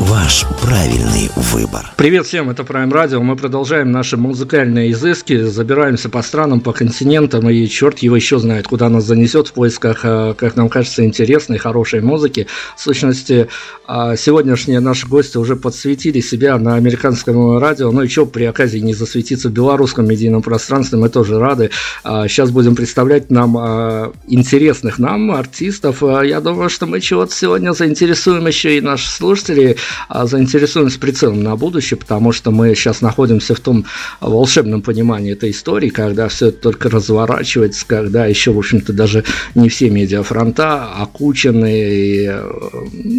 Ваш правильный выбор. Привет всем, это Prime Radio. Мы продолжаем наши музыкальные изыски, забираемся по странам, по континентам, и черт его еще знает, куда нас занесет в поисках, э, как нам кажется, интересной, хорошей музыки. В сущности, а, сегодняшние наши гости уже подсветили себя на американском радио, ну и что при оказии не засветиться в белорусском медийном пространстве, мы тоже рады. Сейчас а, будем представлять нам интересных нам артистов. Я думаю, что мы чего-то сегодня заинтересуем еще и наших слушателей. А, заинтересованы с прицелом на будущее, потому что мы сейчас находимся в том волшебном понимании этой истории, когда все это только разворачивается, когда еще, в общем-то, даже не все медиафронта окучены, и э,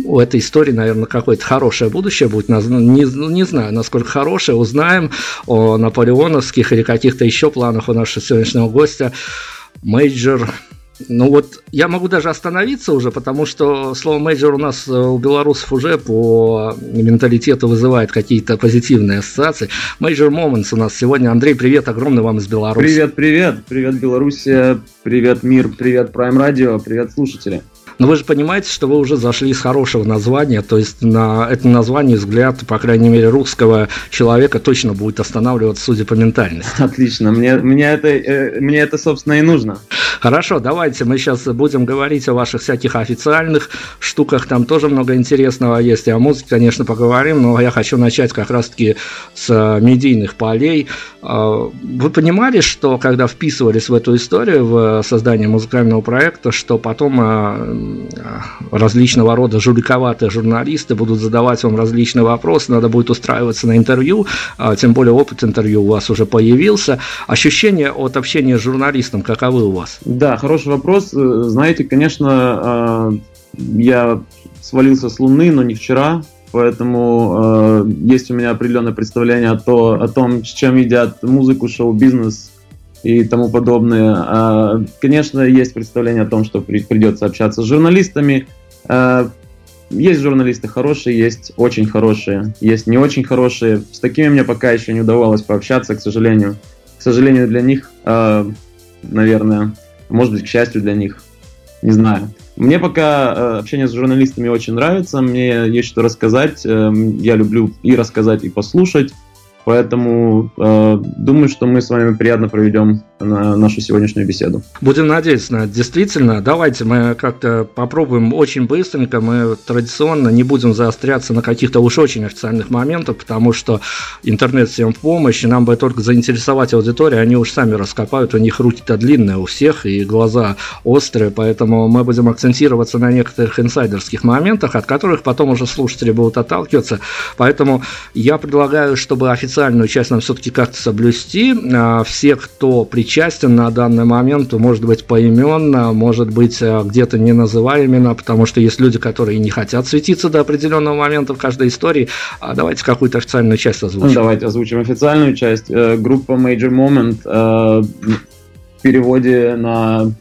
у этой истории, наверное, какое-то хорошее будущее будет, не, не знаю, насколько хорошее, узнаем о наполеоновских или каких-то еще планах у нашего сегодняшнего гостя. Major ну вот я могу даже остановиться уже, потому что слово major у нас э, у белорусов уже по менталитету вызывает какие-то позитивные ассоциации. Major Moments у нас сегодня. Андрей, привет, огромный вам из Беларуси. Привет, привет, привет, Белоруссия, привет, мир, привет, Prime Radio, привет, слушатели. Но вы же понимаете, что вы уже зашли с хорошего названия, то есть на это название взгляд, по крайней мере, русского человека точно будет останавливаться, судя по ментальности. Отлично, мне, мне, это, э, мне это, собственно, и нужно. Хорошо, давайте мы сейчас будем говорить о ваших всяких официальных штуках, там тоже много интересного есть, и о музыке, конечно, поговорим, но я хочу начать как раз-таки с э, медийных полей. Э, вы понимали, что когда вписывались в эту историю, в создание музыкального проекта, что потом различного рода жуликоватые журналисты будут задавать вам различные вопросы, надо будет устраиваться на интервью, а, тем более опыт интервью у вас уже появился. Ощущения от общения с журналистом каковы у вас? Да, хороший вопрос. Э, знаете, конечно, а, я свалился с Луны, но не вчера, поэтому э, есть у меня определенное представление о, о том, с чем едят музыку, шоу-бизнес и тому подобное. А, конечно, есть представление о том, что придется общаться с журналистами. А, есть журналисты хорошие, есть очень хорошие, есть не очень хорошие. С такими мне пока еще не удавалось пообщаться, к сожалению. К сожалению для них, а, наверное, может быть, к счастью для них, не знаю. Мне пока общение с журналистами очень нравится, мне есть что рассказать. Эм, я люблю и рассказать, и послушать. Поэтому э, думаю, что мы с вами приятно проведем на нашу сегодняшнюю беседу. Будем надеяться. Действительно, давайте мы как-то попробуем очень быстренько. Мы традиционно не будем заостряться на каких-то уж очень официальных моментах, потому что интернет всем в помощь, и нам бы только заинтересовать аудиторию, они уж сами раскопают, у них руки-то длинные у всех, и глаза острые, поэтому мы будем акцентироваться на некоторых инсайдерских моментах, от которых потом уже слушатели будут отталкиваться. Поэтому я предлагаю, чтобы официальную часть нам все-таки как-то соблюсти. А, все, кто при причастен на данный момент, может быть, поименно, может быть, э, где-то не называя имена, потому что есть люди, которые не хотят светиться до определенного момента в каждой истории. А давайте какую-то официальную часть озвучим. Давайте озвучим официальную часть. Э, группа Major Moment э, в переводе на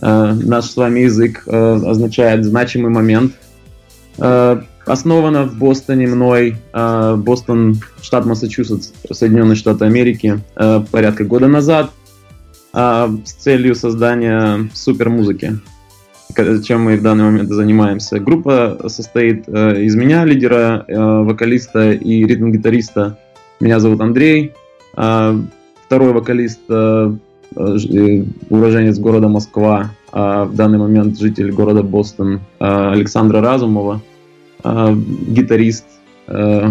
наш с вами язык означает значимый момент. Основана в Бостоне мной, Бостон, штат Массачусетс, Соединенные Штаты Америки, порядка года назад а, с целью создания супер музыки, чем мы в данный момент занимаемся. Группа состоит из меня, лидера, вокалиста и ритм-гитариста. Меня зовут Андрей. Второй вокалист, э, уроженец города Москва, в данный момент житель города Бостон, Александра Разумова. Э, гитарист, э,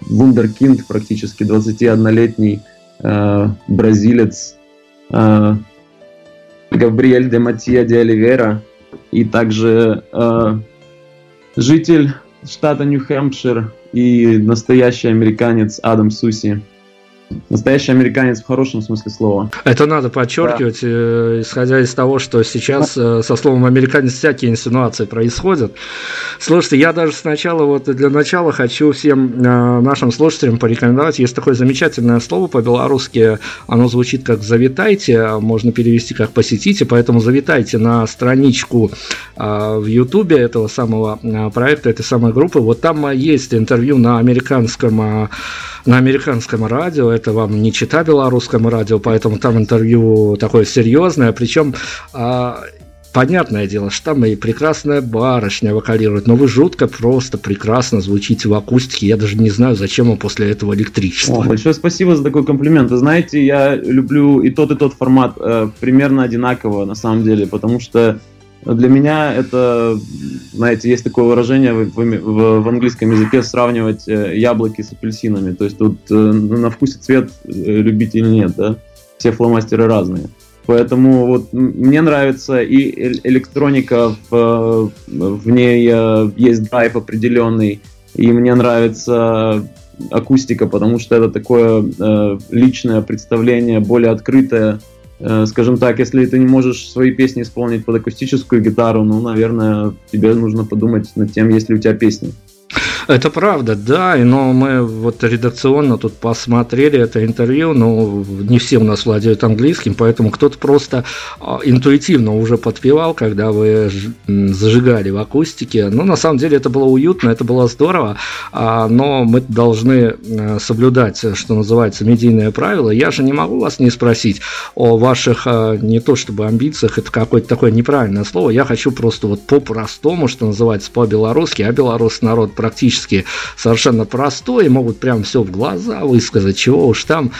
вундеркинд практически, 21-летний э, бразилец, э, Габриэль де Матия де Оливера и также э, житель штата Нью-Хэмпшир и настоящий американец Адам Суси. Настоящий американец в хорошем смысле слова. Это надо подчеркивать, да. Э, исходя из того, что сейчас э, со словом американец всякие инсинуации происходят. Слушайте, я даже сначала, вот для начала хочу всем э, нашим слушателям порекомендовать, есть такое замечательное слово по-белорусски, оно звучит как «завитайте», можно перевести как «посетите», поэтому завитайте на страничку в Ютубе этого самого проекта, этой самой группы, вот там есть интервью на американском на американском радио, это вам не чита белорусскому радио, поэтому там интервью такое серьезное, причем а, понятное дело, что там и прекрасная барышня вокалирует, но вы жутко просто прекрасно звучите в акустике. Я даже не знаю, зачем вам после этого электричество. О, большое спасибо за такой комплимент. Вы знаете, я люблю и тот, и тот формат э, примерно одинаково, на самом деле, потому что для меня это, знаете, есть такое выражение в, в, в английском языке сравнивать э, яблоки с апельсинами. То есть тут э, на вкус и цвет э, любить или нет, да? Все фломастеры разные. Поэтому вот мне нравится и электроника, в, в ней есть драйв определенный, и мне нравится акустика, потому что это такое личное представление, более открытое, скажем так, если ты не можешь свои песни исполнить под акустическую гитару, ну, наверное, тебе нужно подумать над тем, есть ли у тебя песни. Это правда, да, но мы вот редакционно тут посмотрели это интервью, но не все у нас владеют английским, поэтому кто-то просто а, интуитивно уже подпевал, когда вы зажигали в акустике. Ну, на самом деле это было уютно, это было здорово, а, но мы должны э, соблюдать, что называется, медийные правила. Я же не могу вас не спросить о ваших, а, не то чтобы амбициях, это какое-то такое неправильное слово, я хочу просто вот по-простому, что называется, по-белорусски, а белорусский народ практически практически совершенно простой, могут прям все в глаза высказать, чего уж там.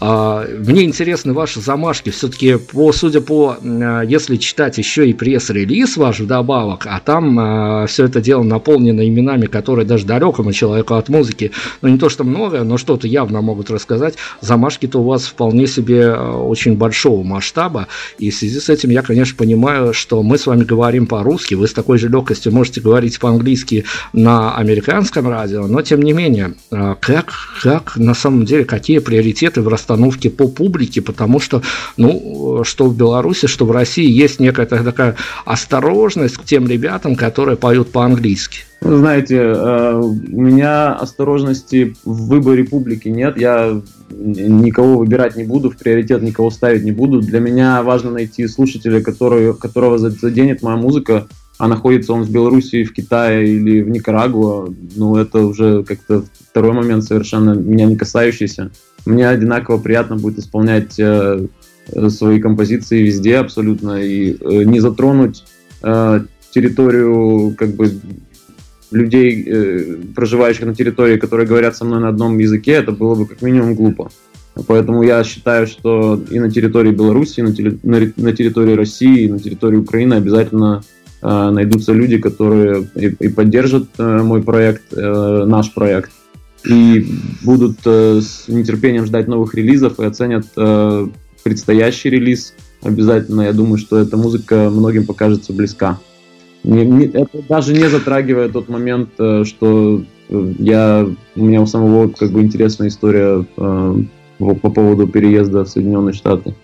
А, мне интересны ваши замашки. Все-таки, по, судя по, а, если читать еще и пресс-релиз ваш вдобавок, а там а, все это дело наполнено именами, которые даже далекому человеку от музыки, ну не то что много, но что-то явно могут рассказать. Замашки-то у вас вполне себе очень большого масштаба. И в связи с этим я, конечно, понимаю, что мы с вами говорим по-русски, вы с такой же легкостью можете говорить по-английски на американском радио, но тем не менее, как, как на самом деле, какие приоритеты в расстоянии расстановки по публике, потому что, ну, что в Беларуси, что в России есть некая такая осторожность к тем ребятам, которые поют по-английски. Знаете, э, у меня осторожности в выборе публики нет. Я никого выбирать не буду, в приоритет никого ставить не буду. Для меня важно найти слушателя, который, которого заденет моя музыка, а находится он в Беларуси, в Китае или в Никарагуа. Ну, это уже как-то второй момент совершенно меня не касающийся. Мне одинаково приятно будет исполнять э, свои композиции везде абсолютно и э, не затронуть э, территорию как бы людей, э, проживающих на территории, которые говорят со мной на одном языке, это было бы как минимум глупо. Поэтому я считаю, что и на территории Беларуси, и на, территории России, и на территории Украины обязательно э, найдутся люди, которые и, и поддержат э, мой проект, э, наш проект, и будут э, с нетерпением ждать новых релизов и оценят э, предстоящий релиз. Обязательно, я думаю, что эта музыка многим покажется близка. Не, не, это даже не затрагивая тот момент, э, что э, я, у меня у самого как бы интересная история э, по поводу переезда в Соединенные Штаты.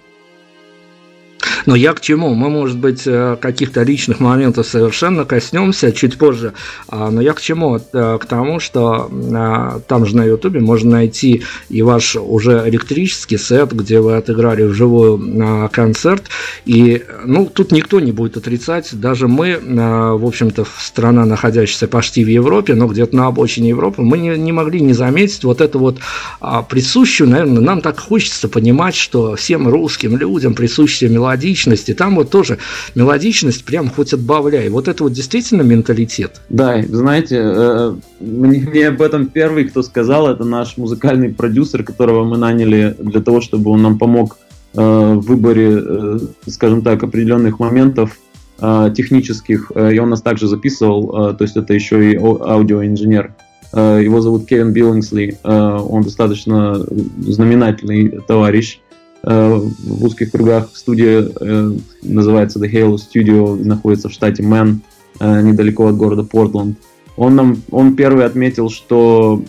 Но я к чему? Мы, может быть, э, каких-то личных моментов совершенно коснемся чуть позже. А, но я к чему? Э, к тому, что э, там же на Ютубе можно найти и ваш уже электрический сет, где вы отыграли вживую концерт. И, ну, тут никто не будет отрицать. Даже мы, в общем-то, страна, находящаяся почти в Европе, но где-то на обочине Европы, мы не, не могли не заметить вот эту вот а, присущую, наверное, нам так хочется понимать, что всем русским людям присущая мелодичность, и там вот тоже мелодичность прям хоть отбавляй. Вот это вот действительно менталитет. Да, знаете, э, мне, мне об этом первый, кто сказал, это наш музыкальный продюсер, которого мы наняли для того, чтобы он нам помог э, в выборе, э, скажем так, определенных моментов технических, и он нас также записывал, то есть это еще и аудиоинженер. Его зовут Кевин Биллингсли, он достаточно знаменательный товарищ. Э, в узких кругах. Студия э, называется The Halo Studio, находится в штате Мэн, э, недалеко от города Портленд. Он нам, он первый отметил, что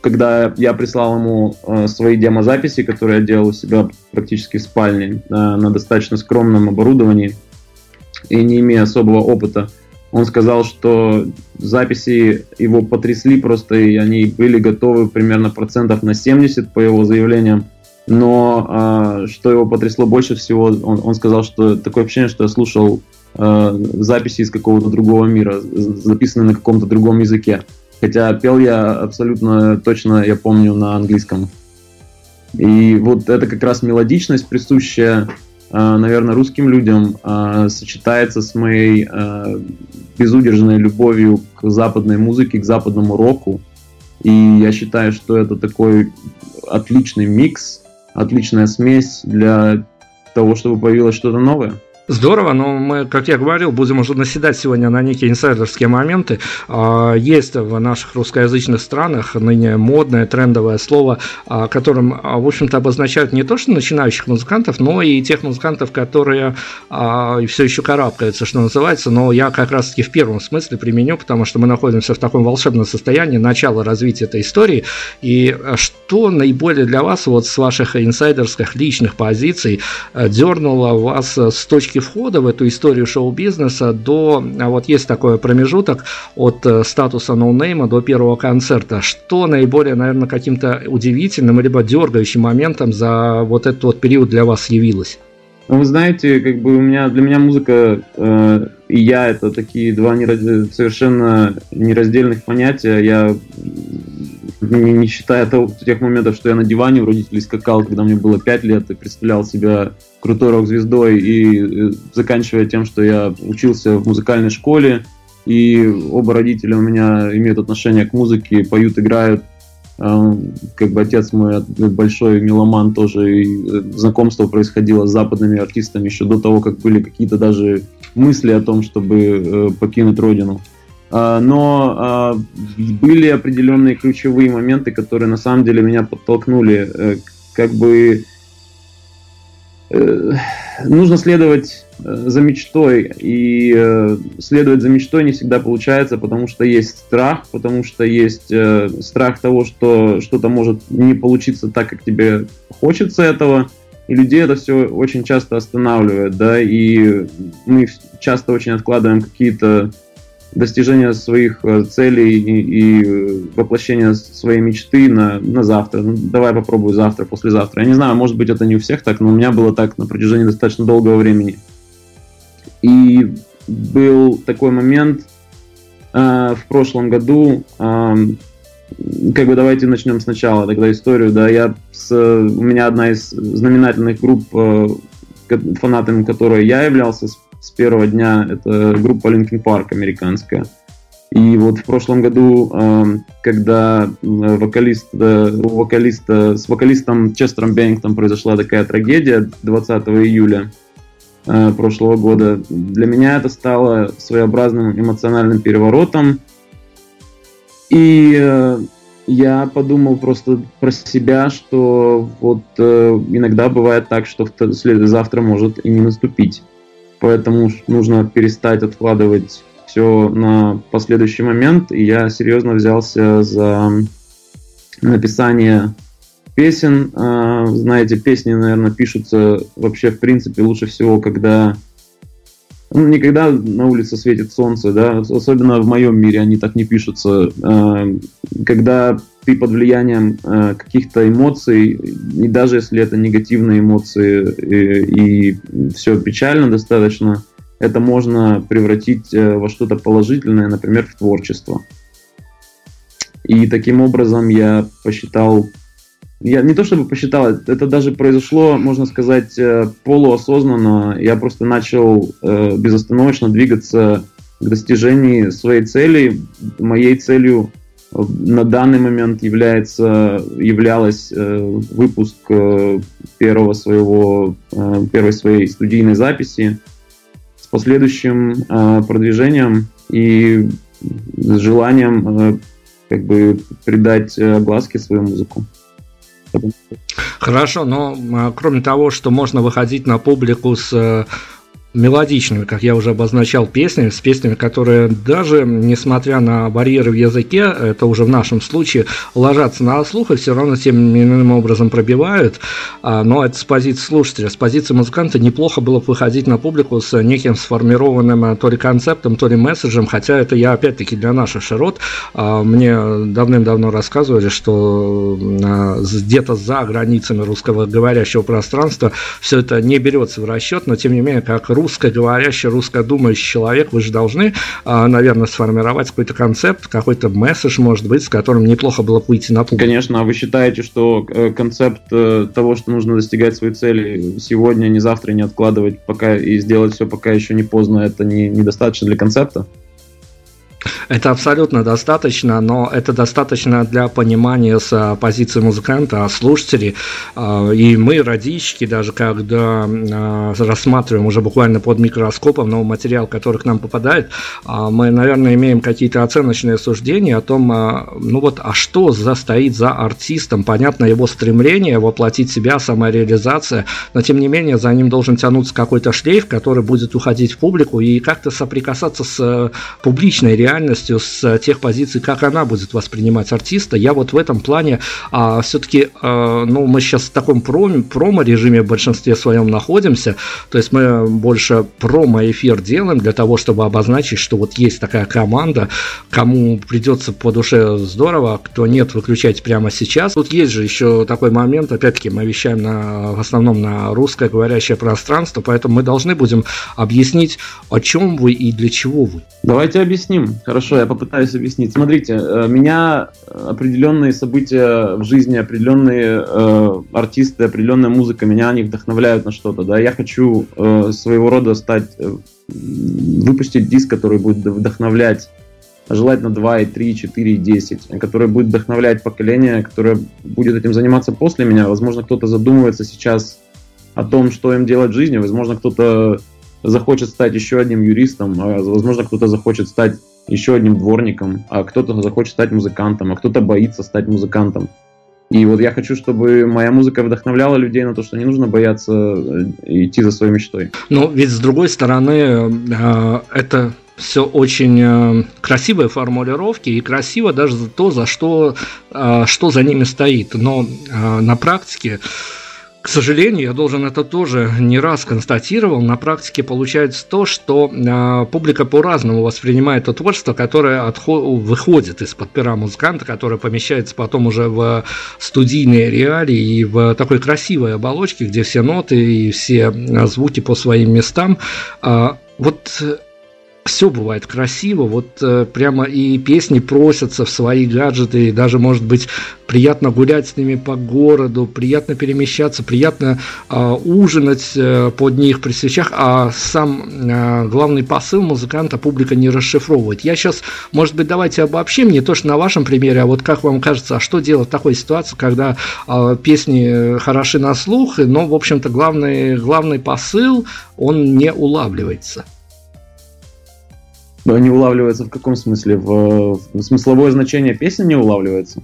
когда я прислал ему э, свои демозаписи, которые я делал у себя практически в спальне на достаточно скромном оборудовании и не имея особого опыта, он сказал, что записи его потрясли просто, и они были готовы примерно процентов на 70 по его заявлениям. Но э, что его потрясло больше всего, он, он сказал, что такое ощущение, что я слушал э, записи из какого-то другого мира, записанные на каком-то другом языке. Хотя пел я абсолютно точно, я помню, на английском. И вот это как раз мелодичность, присущая, э, наверное, русским людям, э, сочетается с моей э, безудержной любовью к западной музыке, к западному року. И я считаю, что это такой отличный микс, отличная смесь для того, чтобы появилось что-то новое. Здорово, но мы, как я говорил, будем уже наседать сегодня на некие инсайдерские моменты. А, есть в наших русскоязычных странах ныне модное, трендовое слово, а, которым, а, в общем-то, обозначают не то, что начинающих музыкантов, но и тех музыкантов, которые все еще карабкаются, что называется. Но я как раз-таки в первом смысле применю, потому что мы находимся в таком волшебном состоянии начала развития этой истории. И что наиболее для вас, вот с ваших инсайдерских личных позиций, дернуло вас с точки точки входа в эту историю шоу-бизнеса до, а вот есть такой промежуток от э, статуса ноунейма до первого концерта. Что наиболее, наверное, каким-то удивительным либо дергающим моментом за вот этот вот период для вас явилось? Ну, вы знаете, как бы у меня для меня музыка э, и я это такие два нераз... совершенно нераздельных понятия. Я не, не считая того, тех моментов, что я на диване у родителей скакал, когда мне было 5 лет, и представлял себя крутой рок-звездой, и заканчивая тем, что я учился в музыкальной школе, и оба родителя у меня имеют отношение к музыке, поют, играют. А, как бы отец мой большой меломан тоже, и э, знакомство происходило с западными артистами еще до того, как были какие-то даже мысли о том, чтобы э, покинуть родину. А, но а, были определенные ключевые моменты, которые на самом деле меня подтолкнули. Э, как бы э, нужно следовать э, за мечтой, и следовать за мечтой не всегда получается, потому что есть страх, потому что есть страх того, что что-то может не получиться так, как тебе хочется этого, и людей это все очень часто останавливает, да, и мы часто очень откладываем какие-то достижения своих э, целей и, и э, воплощения своей мечты на, на завтра. Ну, давай попробую завтра, послезавтра. Я не знаю, может быть, это не у всех так, но у меня было так на протяжении достаточно долгого времени. И был такой момент э, в прошлом году, э, как бы давайте начнем сначала тогда историю, да, я с, у меня одна из знаменательных групп, э, которой я являлся с первого дня. Это группа Linkin Park американская. И вот в прошлом году, эм, когда вокалист, у вокалиста, с вокалистом Честером Беннингтом произошла такая трагедия 20 июля э, прошлого года, для меня это стало своеобразным эмоциональным переворотом. И э, я подумал просто про себя, что вот э, иногда бывает так, что завтра может и не наступить поэтому нужно перестать откладывать все на последующий момент. И я серьезно взялся за написание песен. А, знаете, песни, наверное, пишутся вообще, в принципе, лучше всего, когда не когда на улице светит солнце, да, особенно в моем мире они так не пишутся. А, когда ты под влиянием э, каких-то эмоций, и даже если это негативные эмоции и, и все печально достаточно, это можно превратить э, во что-то положительное, например, в творчество. И таким образом я посчитал, я не то чтобы посчитал, это даже произошло, можно сказать, э, полуосознанно. Я просто начал э, безостановочно двигаться к достижению своей цели. Моей целью на данный момент является, являлась э, выпуск э, первого своего, э, первой своей студийной записи с последующим э, продвижением и с желанием э, как бы придать э, огласке свою музыку. Хорошо, но кроме того, что можно выходить на публику с мелодичными, как я уже обозначал, песнями, с песнями, которые даже, несмотря на барьеры в языке, это уже в нашем случае, ложатся на слух и все равно тем или иным образом пробивают. А, но это с позиции слушателя. С позиции музыканта неплохо было бы выходить на публику с неким сформированным а, то ли концептом, то ли месседжем, хотя это я опять-таки для наших широт. А, мне давным-давно рассказывали, что где-то за границами русского говорящего пространства все это не берется в расчет, но тем не менее, как русскоговорящий, русскодумающий человек, вы же должны, а, наверное, сформировать какой-то концепт, какой-то месседж, может быть, с которым неплохо было бы выйти на публику. Конечно, а вы считаете, что э, концепт э, того, что нужно достигать свои цели сегодня, не завтра, не откладывать пока и сделать все, пока еще не поздно, это не, недостаточно для концепта? Это абсолютно достаточно, но это достаточно для понимания с а, позиции музыканта, а слушателей. А, и мы, радищики, даже когда рассматриваем уже буквально под микроскопом новый материал, который к нам попадает, мы, наверное, имеем какие-то оценочные суждения о том, ну вот, а что за стоит за артистом? Понятно, его стремление воплотить себя, самореализация, но тем не менее за ним должен тянуться какой-то шлейф, который будет уходить в публику и как-то соприкасаться с публичной реальностью реальностью, с э, тех позиций, как она будет воспринимать артиста. Я вот в этом плане а, все-таки, а, ну, мы сейчас в таком промо, промо-режиме в большинстве своем находимся, то есть мы больше промо-эфир делаем для того, чтобы обозначить, что вот есть такая команда, кому придется по душе здорово, кто нет, выключайте прямо сейчас. Тут есть же еще такой момент, опять-таки, мы вещаем на, в основном на русское говорящее пространство, поэтому мы должны будем объяснить, о чем вы и для чего вы. Давайте объясним. Хорошо, я попытаюсь объяснить. Смотрите, э, меня определенные события в жизни, определенные э, артисты, определенная музыка, меня они вдохновляют на что-то. Да, я хочу э, своего рода стать, э, выпустить диск, который будет вдохновлять желательно 2, и 3, 4, и 10, который будет вдохновлять поколение, которое будет этим заниматься после меня. Возможно, кто-то задумывается сейчас о том, что им делать в жизни. Возможно, кто-то захочет стать еще одним юристом, а возможно, кто-то захочет стать еще одним дворником, а кто-то захочет стать музыкантом, а кто-то боится стать музыкантом. И вот я хочу, чтобы моя музыка вдохновляла людей на то, что не нужно бояться э, идти за своей мечтой. Ну, ведь с другой стороны, э, это все очень э, красивые формулировки и красиво даже то, за что, что за ними стоит. Но на практике к сожалению, я должен это тоже не раз констатировал, на практике получается то, что э, публика по-разному воспринимает то творчество, которое отход- выходит из-под пера музыканта, которое помещается потом уже в студийные реалии и в такой красивой оболочке, где все ноты и все звуки по своим местам. Э, вот все бывает красиво, вот э, прямо и песни просятся в свои гаджеты, и даже, может быть, приятно гулять с ними по городу, приятно перемещаться, приятно э, ужинать э, под них при свечах, а сам э, главный посыл музыканта публика не расшифровывает. Я сейчас, может быть, давайте обобщим, не то что на вашем примере, а вот как вам кажется, а что делать в такой ситуации, когда э, песни хороши на слух, но, в общем-то, главный, главный посыл, он не улавливается? Не улавливается в каком смысле? В, в смысловое значение песни не улавливается?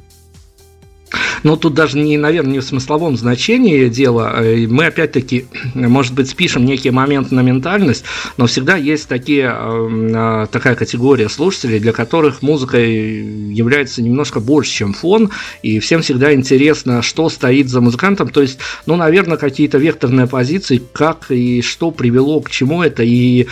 Но тут даже не, наверное, не в смысловом значении дело. Э, мы опять-таки, может быть, спишем некий момент на ментальность, но всегда есть такие, э, такая категория слушателей, для которых музыка является немножко больше, чем фон, и всем всегда интересно, что стоит за музыкантом. То есть, ну, наверное, какие-то векторные позиции, как и что привело к чему это, и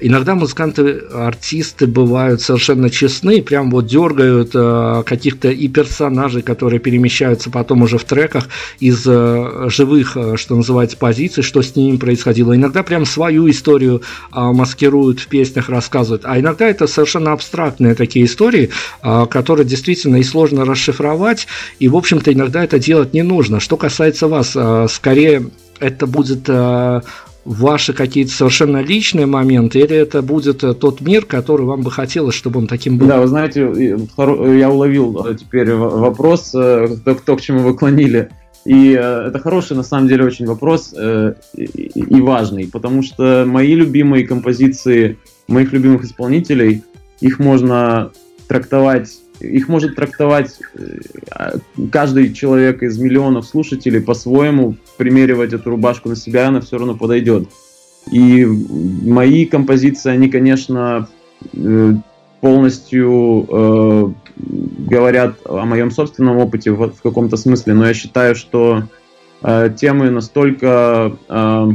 Иногда музыканты, артисты бывают совершенно честны, прям вот дергают э, каких-то и персонажей, которые перемещаются потом уже в треках из э, живых, э, что называется, позиций, что с ними происходило. Иногда прям свою историю э, маскируют в песнях, рассказывают. А иногда это совершенно абстрактные такие истории, э, которые действительно и сложно расшифровать, и, в общем-то, иногда это делать не нужно. Что касается вас, э, скорее это будет э, ваши какие-то совершенно личные моменты, или это будет э, тот мир, который вам бы хотелось, чтобы он таким был? Да, вы знаете, я уловил э, теперь вопрос, э, то, то к чему вы клонили. И это хороший, на самом деле, очень вопрос и важный, потому что мои любимые композиции моих любимых исполнителей, их можно трактовать их может трактовать э, каждый человек из миллионов слушателей по-своему, примеривать эту рубашку на себя, она все равно подойдет. И мои композиции, они, конечно, э, полностью э, говорят о моем собственном опыте в, в каком-то смысле, но я считаю, что э, темы настолько, э,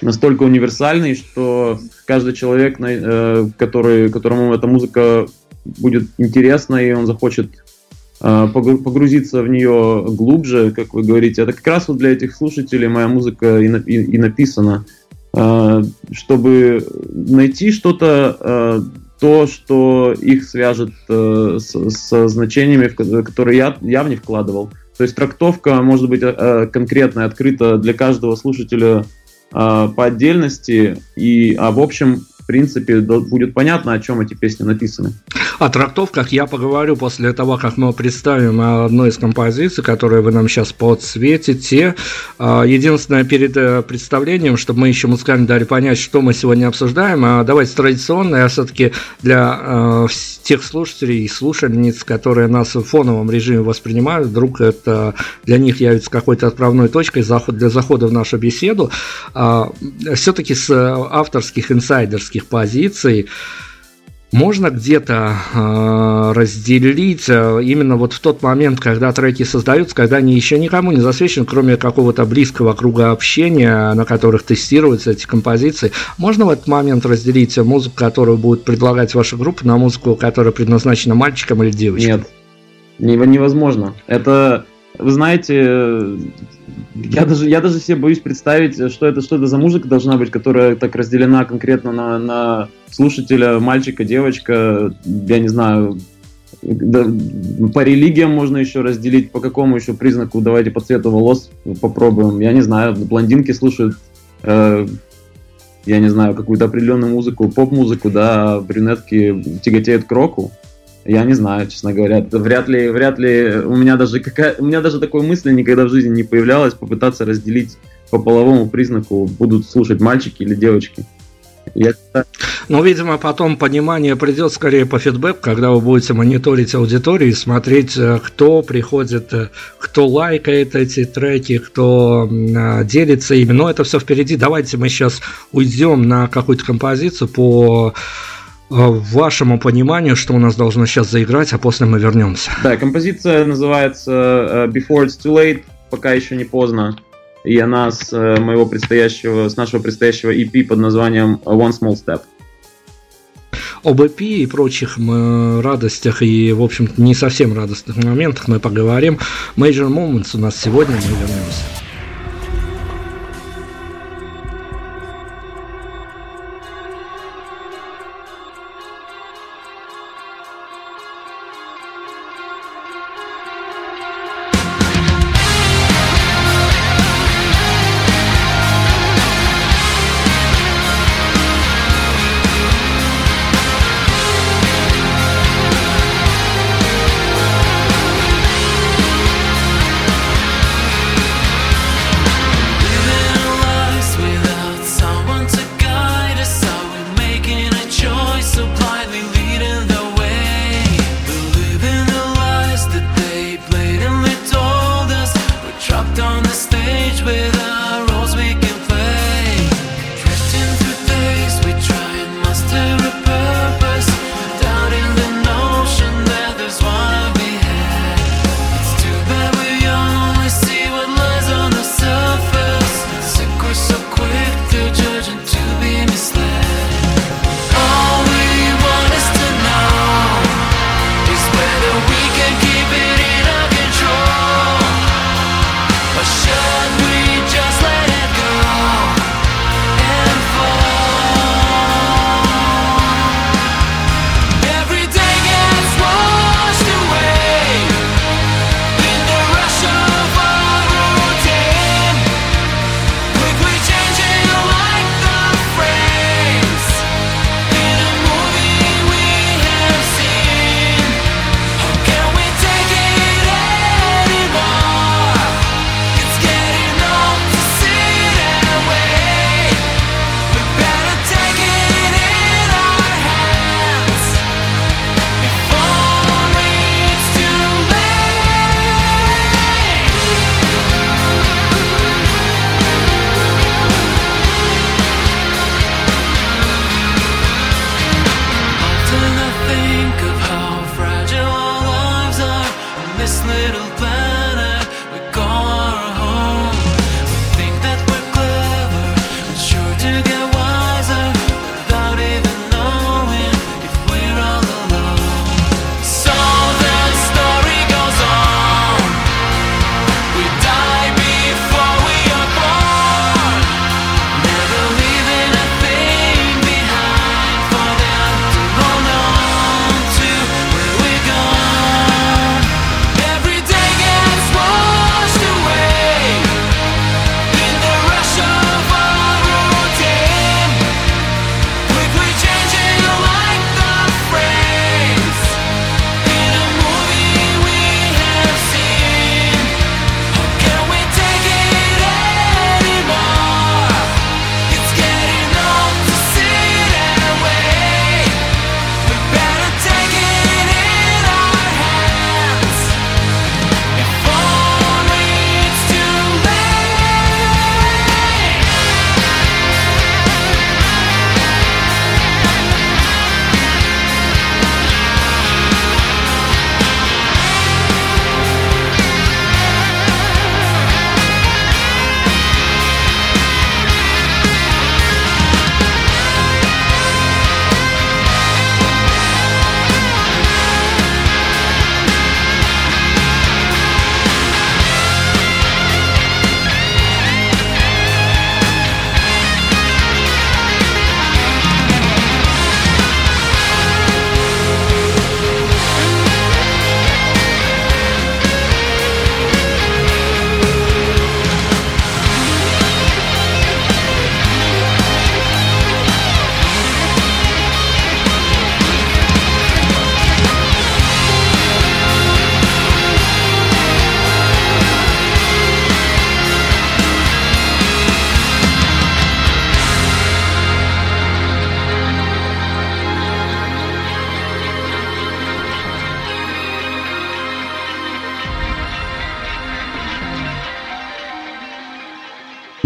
настолько универсальные, что каждый человек, э, который, которому эта музыка будет интересна, и он захочет э, погрузиться в нее глубже, как вы говорите, это как раз вот для этих слушателей моя музыка и, написана. Э, чтобы найти что-то, э, то, что их свяжет с, значениями, которые я, я в них вкладывал. То есть трактовка может быть конкретная, открыта для каждого слушателя по отдельности, и, а в общем в принципе, будет понятно, о чем эти песни написаны. О трактовках я поговорю после того, как мы представим одну из композиций, которые вы нам сейчас подсветите. А, единственное, перед э, представлением, чтобы мы еще музыкально дали понять, что мы сегодня обсуждаем, а давайте традиционно, я все-таки для э, тех слушателей и слушательниц, которые нас в фоновом режиме воспринимают, вдруг это для них явится какой-то отправной точкой для захода в нашу беседу, а, все-таки с авторских инсайдерских позиций можно где-то э, разделить э, именно вот в тот момент, когда треки создаются, когда они еще никому не засвечены, кроме какого-то близкого круга общения, на которых тестируются эти композиции. Можно в этот момент разделить музыку, которую будет предлагать ваша группа, на музыку, которая предназначена мальчикам или девочкам? Нет, невозможно. Это вы знаете, я даже, я даже себе боюсь представить, что это, что это за музыка должна быть, которая так разделена конкретно на, на слушателя, мальчика, девочка, я не знаю, да, по религиям можно еще разделить, по какому еще признаку, давайте по цвету волос попробуем. Я не знаю, блондинки слушают, э, я не знаю, какую-то определенную музыку, поп-музыку, да, а брюнетки тяготеют к року. Я не знаю, честно говоря. Вряд ли, вряд ли у меня даже какая, у меня даже такой мысли никогда в жизни не появлялось попытаться разделить по половому признаку будут слушать мальчики или девочки. Я... Ну, видимо, потом понимание придет скорее по фидбэку, когда вы будете мониторить аудиторию и смотреть, э, кто приходит, э, кто лайкает эти треки, кто э, делится ими. Но это все впереди. Давайте мы сейчас уйдем на какую-то композицию по вашему пониманию, что у нас должно сейчас заиграть, а после мы вернемся. Да, композиция называется э, Before It's Too Late, пока еще не поздно. И она с э, моего предстоящего, с нашего предстоящего EP под названием One Small Step. Об EP и прочих радостях и, в общем не совсем радостных моментах мы поговорим. Major Moments у нас сегодня, мы вернемся.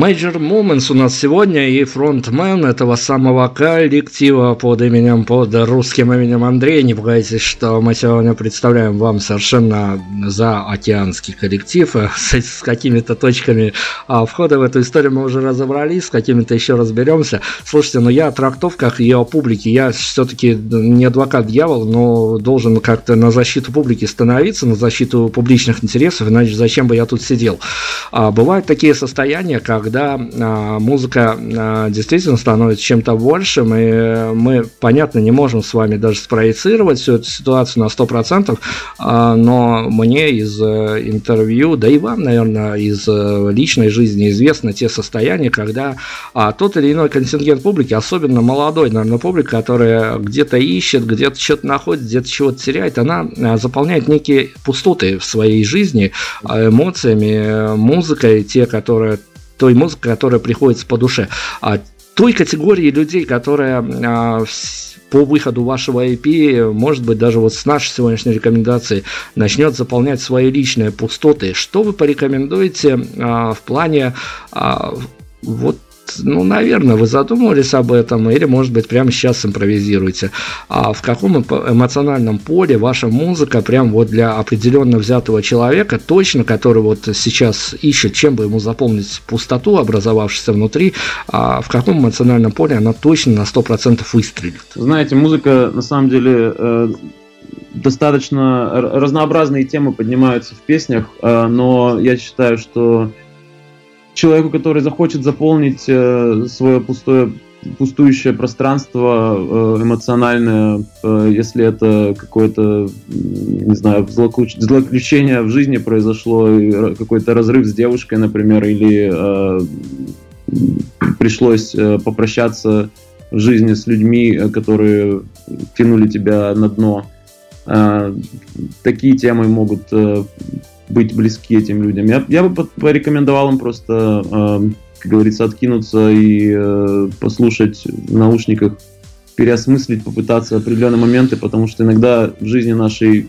Major Moments у нас сегодня и фронтмен этого самого коллектива под именем, под русским именем Андрей. Не пугайтесь, что мы сегодня представляем вам совершенно заокеанский коллектив с, с какими-то точками а, входа в эту историю мы уже разобрались, с какими-то еще разберемся. Слушайте, ну я о трактовках и о публике, я все-таки не адвокат дьявола, но должен как-то на защиту публики становиться, на защиту публичных интересов, иначе зачем бы я тут сидел. А, бывают такие состояния, как когда а, музыка а, действительно становится чем-то большим, и мы, понятно, не можем с вами даже спроецировать всю эту ситуацию на 100%, а, но мне из э, интервью, да и вам, наверное, из э, личной жизни известны те состояния, когда тот или иной контингент публики, особенно молодой, наверное, публика, которая где-то ищет, где-то что-то находит, где-то чего-то теряет, она заполняет некие пустоты в своей жизни эмоциями, музыкой, те, которые той музыки, которая приходится по душе. А той категории людей, которая а, по выходу вашего IP, может быть, даже вот с нашей сегодняшней рекомендации, начнет заполнять свои личные пустоты. Что вы порекомендуете а, в плане а, вот ну, наверное, вы задумывались об этом, или, может быть, прямо сейчас импровизируете. А в каком эмоциональном поле ваша музыка прям вот для определенно взятого человека, точно, который вот сейчас ищет, чем бы ему заполнить пустоту, образовавшуюся внутри, а в каком эмоциональном поле она точно на 100% выстрелит? Знаете, музыка, на самом деле, э, достаточно разнообразные темы поднимаются в песнях, э, но я считаю, что человеку, который захочет заполнить э, свое пустое пустующее пространство э, эмоциональное, э, если это какое-то, не знаю, злоключ... злоключение в жизни произошло, какой-то разрыв с девушкой, например, или э, пришлось попрощаться в жизни с людьми, которые тянули тебя на дно. Э, такие темы могут э, быть близки этим людям. Я, я бы порекомендовал им просто, э, как говорится, откинуться и э, послушать в наушниках, переосмыслить, попытаться определенные моменты, потому что иногда в жизни нашей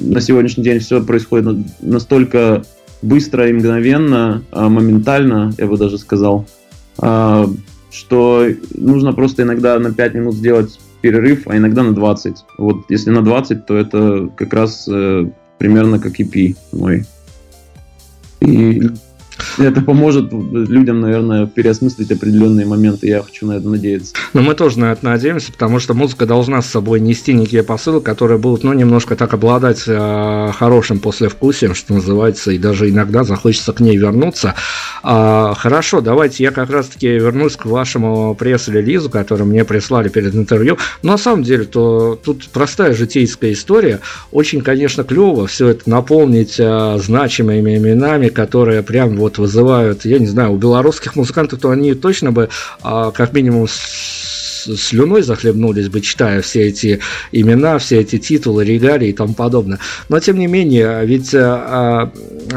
на сегодняшний день все происходит настолько быстро и мгновенно, а моментально, я бы даже сказал, э, что нужно просто иногда на 5 минут сделать перерыв, а иногда на 20. Вот если на 20, то это как раз э, примерно как EP мой. И это поможет людям, наверное, переосмыслить определенные моменты. Я хочу на это надеяться. Но мы тоже на это надеемся, потому что музыка должна с собой нести некие посылы, которые будут, ну, немножко так обладать э, хорошим послевкусием, что называется, и даже иногда захочется к ней вернуться. А, хорошо, давайте я как раз-таки вернусь к вашему пресс-релизу, который мне прислали перед интервью. Но на самом деле, то тут простая житейская история. Очень, конечно, клево все это наполнить э, значимыми именами, которые прям вот вызывают, я не знаю, у белорусских музыкантов, то они точно бы, а, как минимум, слюной захлебнулись бы, читая все эти имена, все эти титулы, регалии и тому подобное. Но, тем не менее, ведь а,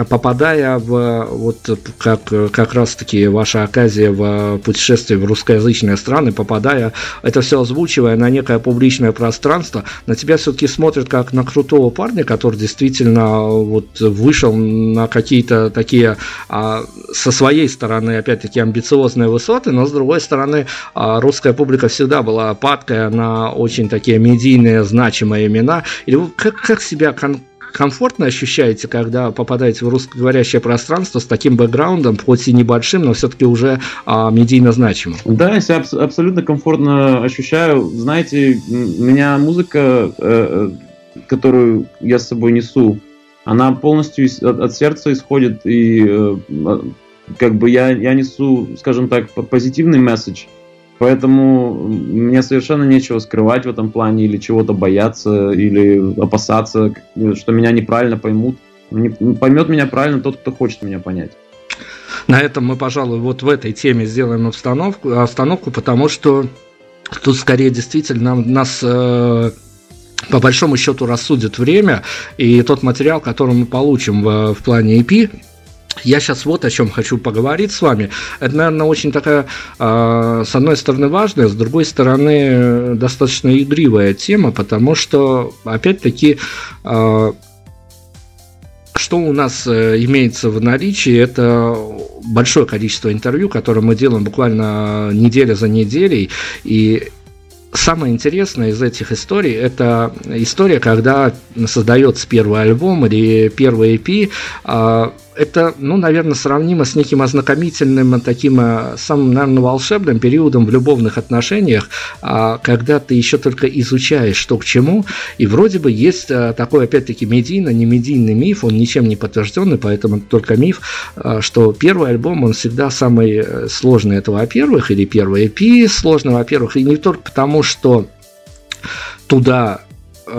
попадая в, вот как, как раз-таки ваша оказия в путешествие в русскоязычные страны, попадая, это все озвучивая на некое публичное пространство, на тебя все-таки смотрят как на крутого парня, который действительно вот вышел на какие-то такие а, со своей стороны, опять-таки, амбициозные высоты, но с другой стороны, а, русская публика всегда была падкая на очень такие медийные значимые имена. Или вы как, как себя кон комфортно ощущаете, когда попадаете в русскоговорящее пространство с таким бэкграундом, хоть и небольшим, но все-таки уже а, медийно значимым? Да, я себя аб- абсолютно комфортно ощущаю. Знаете, меня музыка, э, э, которую я с собой несу, она полностью от, от сердца исходит, и э, как бы я, я несу, скажем так, позитивный месседж Поэтому мне совершенно нечего скрывать в этом плане или чего-то бояться, или опасаться, что меня неправильно поймут. Поймет меня правильно тот, кто хочет меня понять. На этом мы, пожалуй, вот в этой теме сделаем остановку, остановку потому что тут скорее действительно нас э, по большому счету рассудит время, и тот материал, который мы получим в, в плане EP, я сейчас вот о чем хочу поговорить с вами. Это, наверное, очень такая, э, с одной стороны, важная, с другой стороны, достаточно игривая тема, потому что, опять-таки, э, что у нас э, имеется в наличии, это большое количество интервью, которые мы делаем буквально неделя за неделей, и самое интересное из этих историй – это история, когда создается первый альбом или первый EP, это, ну, наверное, сравнимо с неким ознакомительным, таким э, самым, наверное, волшебным периодом в любовных отношениях, а, когда ты еще только изучаешь, что к чему, и вроде бы есть э, такой, опять-таки, медийно, не медийный миф, он ничем не подтвержденный, поэтому только миф, э, что первый альбом, он всегда самый сложный, это во-первых, или первый EP сложный, во-первых, и не только потому, что туда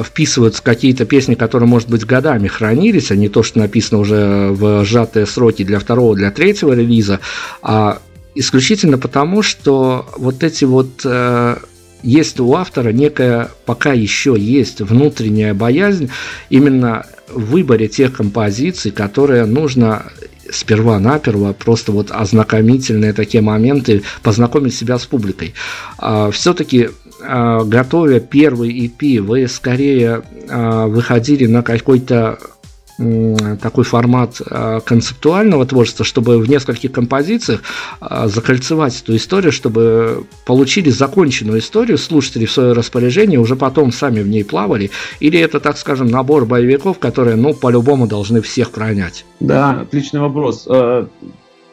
вписываются какие-то песни, которые, может быть, годами хранились, а не то, что написано уже в сжатые сроки для второго, для третьего релиза, а исключительно потому, что вот эти вот э, есть у автора некая, пока еще есть внутренняя боязнь именно в выборе тех композиций, которые нужно сперва-наперво, просто вот ознакомительные такие моменты, познакомить себя с публикой. А, Все-таки готовя первый EP, вы скорее а, выходили на какой-то такой формат концептуального творчества, чтобы в нескольких композициях закольцевать эту историю, чтобы получили законченную историю, слушатели в свое распоряжение уже потом сами в ней плавали, или это, так скажем, набор боевиков, которые, ну, по-любому должны всех пронять? Да, отличный вопрос.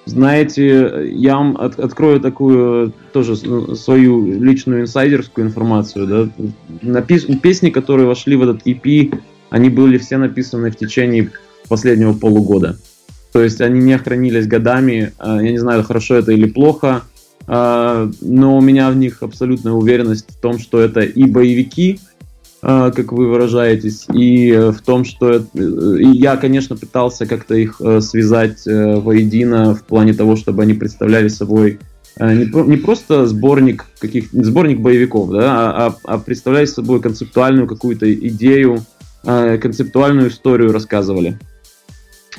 Знаете, я вам от, открою такую тоже свою личную инсайдерскую информацию. Да? Напис... Песни, которые вошли в этот EP, они были все написаны в течение последнего полугода. То есть они не хранились годами. А, я не знаю, хорошо это или плохо, но у меня в них абсолютная уверенность в том, что это и боевики, как вы выражаетесь, и э, в том, что э, я, конечно, пытался как-то их э, связать воедино в плане того, чтобы они представляли собой не, просто сборник каких сборник боевиков, да, а, а, а представляли собой концептуальную какую-то идею, концептуальную историю рассказывали.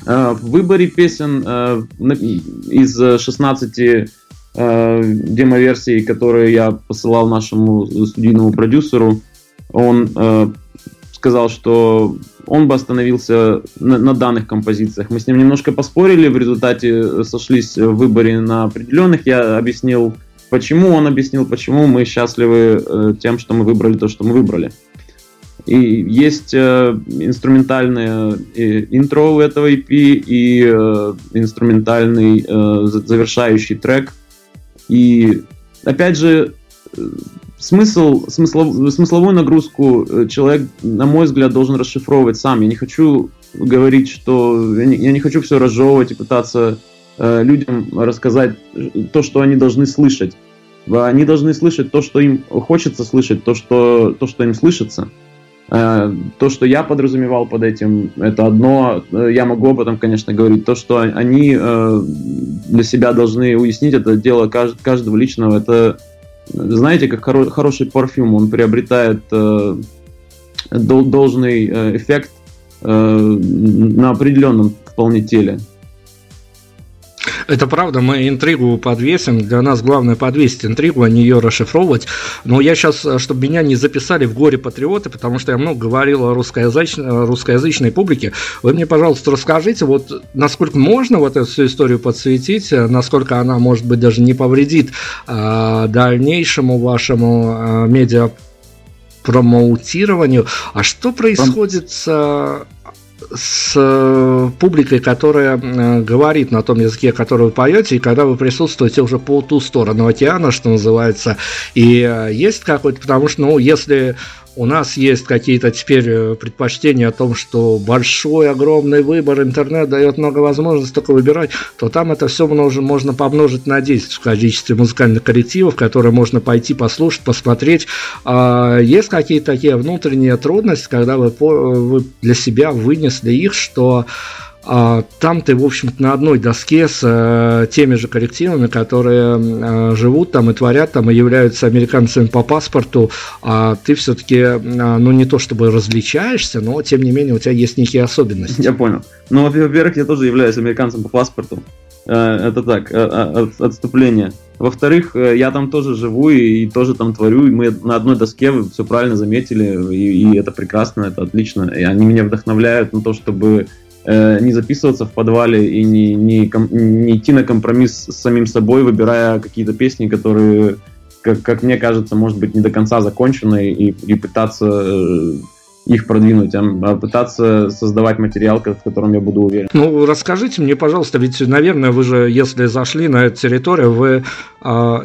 В выборе песен из 16 демо-версий, которые я посылал нашему студийному продюсеру, он э, сказал, что он бы остановился на, на данных композициях. Мы с ним немножко поспорили, в результате сошлись в выборе на определенных. Я объяснил, почему, он объяснил, почему мы счастливы э, тем, что мы выбрали то, что мы выбрали. И есть э, инструментальное э, интро у этого EP и э, инструментальный э, завершающий трек. И опять же, смысл, смыслов, смысловую нагрузку э, человек, на мой взгляд, должен расшифровывать сам. Я не хочу говорить, что... Я не, я не хочу все разжевывать и пытаться э, людям рассказать то, что они должны слышать. Они должны слышать то, что им хочется слышать, то, что, то, что им слышится. Э, то, что я подразумевал под этим, это одно. Э, я могу об этом, конечно, говорить. То, что они для себя должны уяснить, это дело каждого личного. Это знаете, как хоро- хороший парфюм, он приобретает э, дол- должный э, эффект э, на определенном вполне теле. Это правда, мы интригу подвесим. Для нас главное подвесить интригу, а не ее расшифровывать. Но я сейчас, э, чтобы меня не записали в горе патриоты, потому что я много говорил о русскоязычной, русскоязычной публике. Вы мне, пожалуйста, расскажите, вот насколько можно вот эту всю историю подсветить, э, насколько она, может быть, даже не повредит а, дальнейшему вашему а, медиа промоутированию. А что происходит с с э, публикой, которая э, говорит на том языке, который вы поете, и когда вы присутствуете уже по ту сторону океана, что называется, и э, есть какой-то, потому что, ну, если у нас есть какие-то теперь э, предпочтения о том, что большой, огромный выбор, интернет дает много возможностей только выбирать, то там это все можно, можно помножить на 10 в количестве музыкальных коллективов, которые можно пойти послушать, посмотреть. А есть какие-то такие внутренние трудности, когда вы, вы для себя вынесли их, что там ты, в общем-то, на одной доске с э, теми же коллективами, которые э, живут там и творят там и являются американцами по паспорту, а ты все-таки, э, ну, не то чтобы различаешься, но, тем не менее, у тебя есть некие особенности. Я понял. Ну, во-первых, я тоже являюсь американцем по паспорту. Это так, отступление. Во-вторых, я там тоже живу и, тоже там творю. И мы на одной доске, вы все правильно заметили, и, и это прекрасно, это отлично. И они меня вдохновляют на то, чтобы э, не записываться в подвале и не, не, не идти на компромисс с самим собой, выбирая какие-то песни, которые, как, как мне кажется, может быть, не до конца закончены, и, и пытаться э, их продвинуть, а пытаться создавать материал, в котором я буду уверен. Ну, расскажите мне, пожалуйста, ведь, наверное, вы же, если зашли на эту территорию, вы,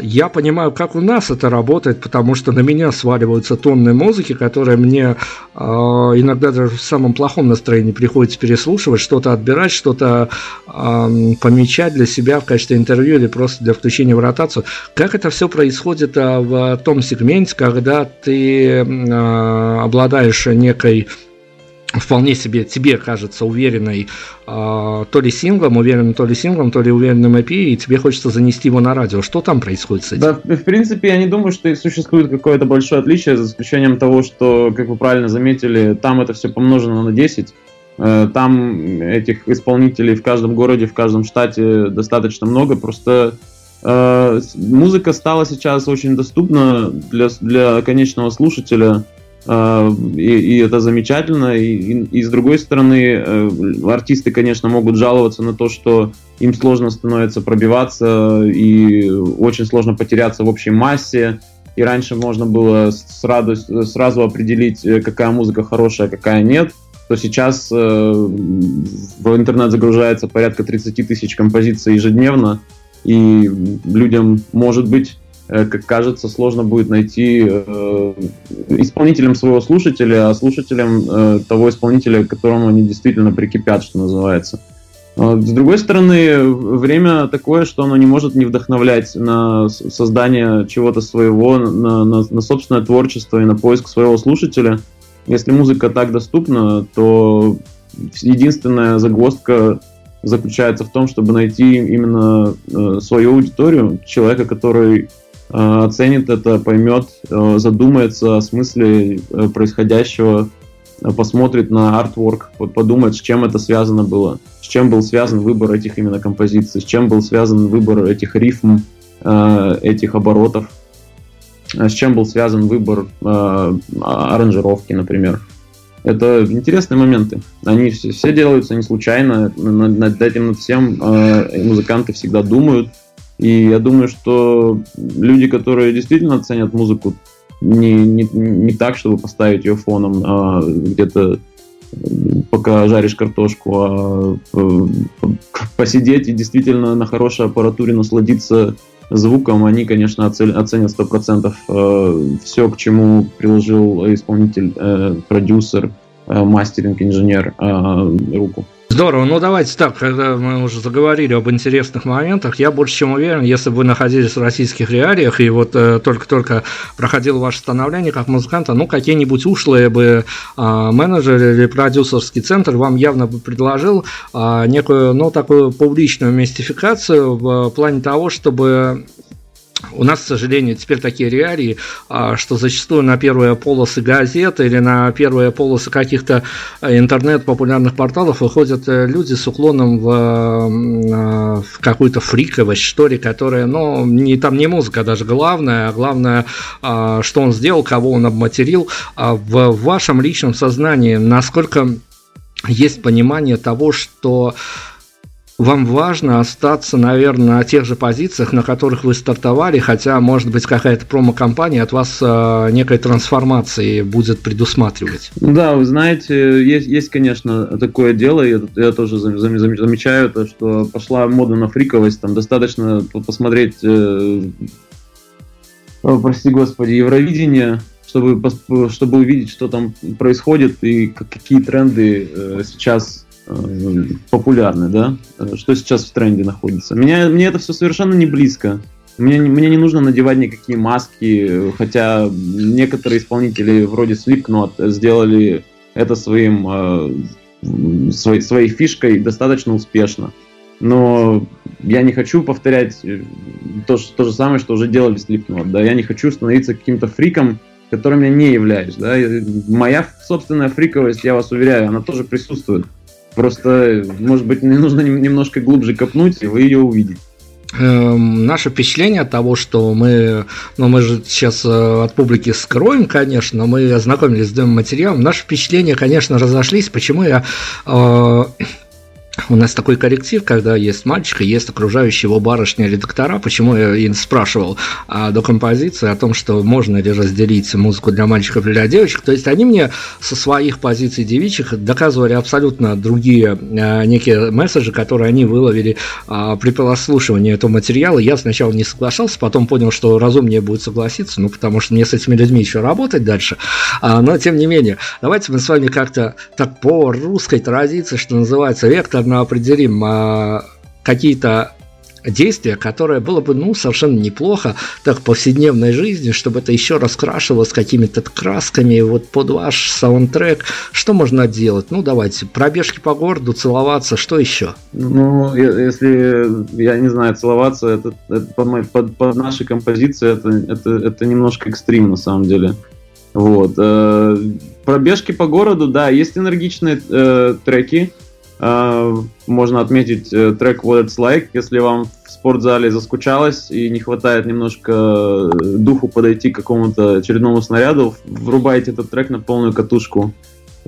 я понимаю, как у нас это работает, потому что на меня сваливаются тонны музыки, которая мне э, иногда даже в самом плохом настроении приходится переслушивать, что-то отбирать, что-то э, помечать для себя в качестве интервью или просто для включения в ротацию. Как это все происходит в том сегменте, когда ты обладаешь не некой вполне себе тебе кажется уверенной э, то ли синглом, уверенным то ли синглом, то ли уверенным EP, и тебе хочется занести его на радио. Что там происходит с этим? Да, в принципе, я не думаю, что существует какое-то большое отличие, за исключением того, что, как вы правильно заметили, там это все помножено на 10. Э, там этих исполнителей в каждом городе, в каждом штате достаточно много, просто э, музыка стала сейчас очень доступна для, для конечного слушателя. А, и, и это замечательно. И, и, и с другой стороны, э, артисты, конечно, могут жаловаться на то, что им сложно становится пробиваться и очень сложно потеряться в общей массе. И раньше можно было сразу, сразу определить, э, какая музыка хорошая, какая нет. То сейчас э, в интернет загружается порядка 30 тысяч композиций ежедневно, и людям, может быть, Э, как кажется, сложно будет найти э, исполнителем своего слушателя, а слушателем э, того исполнителя, к которому они действительно прикипят, что называется. С другой стороны, время такое, что оно не может не вдохновлять на создание чего-то своего, на, на, на собственное творчество и на поиск своего слушателя. Если музыка так доступна, то единственная загвоздка заключается в том, чтобы найти именно свою аудиторию, человека, который Э, оценит это, поймет, э, задумается о смысле э, происходящего, посмотрит на артворк, подумает, с чем это связано было, с чем был связан выбор этих именно композиций, с чем был связан выбор этих рифм, этих оборотов, с чем был связан выбор аранжировки, например. Это интересные моменты. Они все, делаются не случайно. Над этим над всем музыканты всегда думают. И я думаю, что люди, которые действительно ценят музыку, не, не, не так, чтобы поставить ее фоном, а где-то пока жаришь картошку, а посидеть и действительно на хорошей аппаратуре насладиться звуком, они, конечно, оценят 100% э, все, к чему приложил исполнитель, э, продюсер, э, мастеринг, инженер руку. Здорово, ну давайте так, когда мы уже заговорили об интересных моментах, я больше чем уверен, если бы вы находились в российских реалиях и вот э, только-только проходило ваше становление как музыканта, ну какие-нибудь ушлые бы э, менеджеры или продюсерский центр вам явно бы предложил э, некую, ну такую публичную мистификацию в плане того, чтобы у нас, к сожалению, теперь такие реалии, а, что зачастую на первые полосы газет или на первые полосы каких-то э, интернет-популярных порталов выходят э, люди с уклоном в, э, в какую-то фриковость, что ли, которая, ну, не, там не музыка даже главное, а главное, а, что он сделал, кого он обматерил. А в вашем личном сознании насколько есть понимание того, что вам важно остаться, наверное, на тех же позициях, на которых вы стартовали, хотя, может быть, какая-то промо-компания от вас э, некой трансформации будет предусматривать. Да, вы знаете, есть, есть конечно, такое дело, я, я тоже замечаю, то, что пошла мода на фриковость, там достаточно посмотреть, э, прости господи, Евровидение, чтобы, чтобы увидеть, что там происходит и какие тренды э, сейчас популярны, да, что сейчас в тренде находится. Меня, мне это все совершенно не близко. Мне, мне не нужно надевать никакие маски, хотя некоторые исполнители вроде Slipknot сделали это своим, э, своей фишкой достаточно успешно. Но я не хочу повторять э, то, то же самое, что уже делали Slipknot. Да? Я не хочу становиться каким-то фриком, которым я не являюсь. Да? Моя собственная фриковость, я вас уверяю, она тоже присутствует. Просто, может быть, не нужно немножко глубже копнуть, и вы ее увидите. Эм, наше впечатление от того, что мы, ну мы же сейчас э, от публики скроем, конечно, мы ознакомились с материалом, наши впечатления, конечно, разошлись. Почему я э, у нас такой коллектив, когда есть мальчик и есть окружающие его барышня редактора. Почему я им спрашивал а, до композиции о том, что можно ли разделить музыку для мальчиков и для девочек. То есть они мне со своих позиций девичьих доказывали абсолютно другие а, некие месседжи, которые они выловили а, при прослушивании этого материала. Я сначала не соглашался, потом понял, что разумнее будет согласиться, ну потому что мне с этими людьми еще работать дальше. А, но тем не менее, давайте мы с вами как-то так по русской традиции, что называется, векторно определим а, какие-то действия, которое было бы, ну, совершенно неплохо так в повседневной жизни, чтобы это еще раскрашивалось какими-то красками вот под ваш саундтрек. Что можно делать? Ну, давайте, пробежки по городу, целоваться, что еще? Ну, если, я не знаю, целоваться, это, это под, под, под нашей композиции, это, это, это немножко экстрим на самом деле. Вот. Э, пробежки по городу, да, есть энергичные э, треки, можно отметить э, трек What It's Like, если вам в спортзале заскучалось и не хватает немножко э, духу подойти к какому-то очередному снаряду, врубайте этот трек на полную катушку.